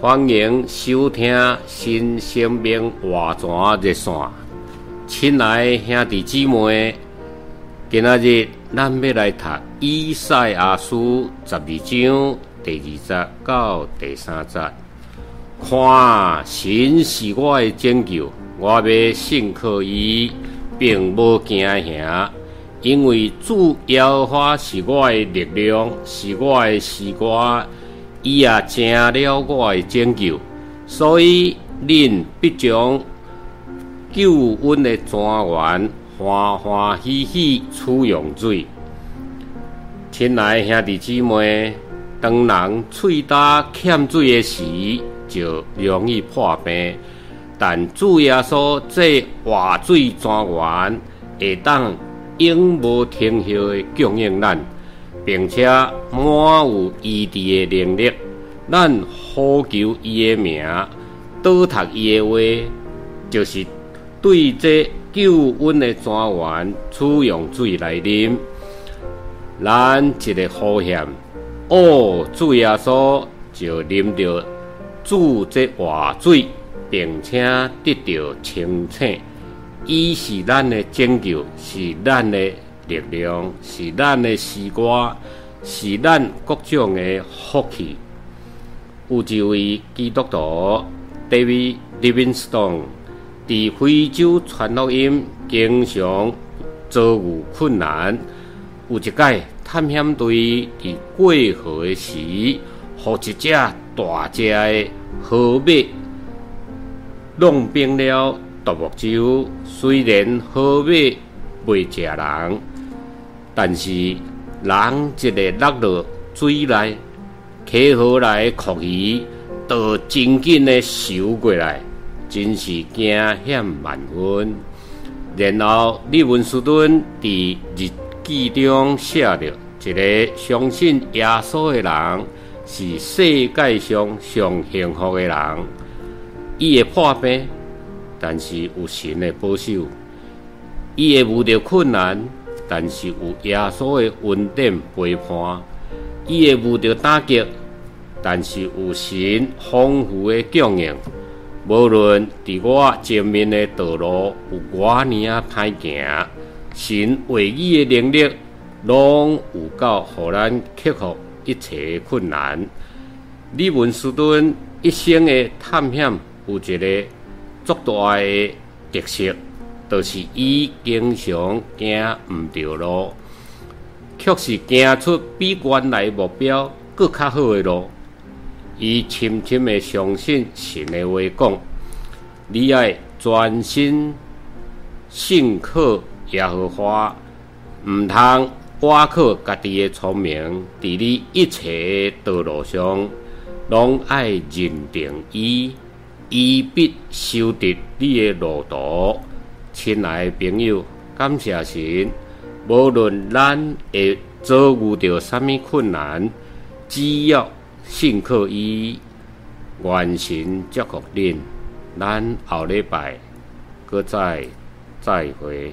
欢迎收听新生命活泉热线，亲爱兄弟姊妹，今仔日咱要来读以赛亚书十二章第二节到第三节。看，神是我的拯救，我要信靠伊，并无惊吓。因为主耶和华是我的力量，是我的诗歌，伊也成了我的拯救，所以恁必将救恩的泉源欢欢喜喜取用水。亲爱兄弟姊妹，当人喙焦欠水的时，就容易破病，但主耶稣这活水泉源会当。永无停歇的供应咱，并且满有医治的能力。咱呼求伊的名，倒读伊的话，就是对这救恩的泉源取用水来啉。咱一个呼喊，哦，主耶稣就啉着主这活水，并且得到清醒。伊是咱的拯救，是咱的力量，是咱的诗歌，是咱各种的福气。有一位基督徒 David Livingstone 伫非洲传福音，经常遭遇困难。有一届探险队伫过河的时，予一只大只的河马弄扁了。独木舟虽然河马未食人，但是人一个落落水内，溪河内的鳄鱼都真紧的游过来，真是惊险万分。然后李文斯顿伫日记中写着：一个相信耶稣的人是世界上上幸福的人，伊会破病。但是有神的保守，伊会遇到困难，但是有耶稣的恩典陪伴；伊会遇到打击，但是有神丰富的供应。无论伫我前面的道路有偌尔啊歹行，神唯一的能力，拢有够，互咱克服一切困难。李文斯顿一生的探险有一个。足大的特色，就是伊经常走毋着路，却是走出比原来目标阁较好的路。伊深深相信神的话讲，你爱专心信靠耶和华，毋通倚靠家己的聪明，伫你一切道路上，拢爱认定伊。伊必修得你的路途，亲爱的朋友，感谢神。无论咱会遭遇到什么困难，只要信靠伊，愿神祝福恁。咱后礼拜，搁再再会。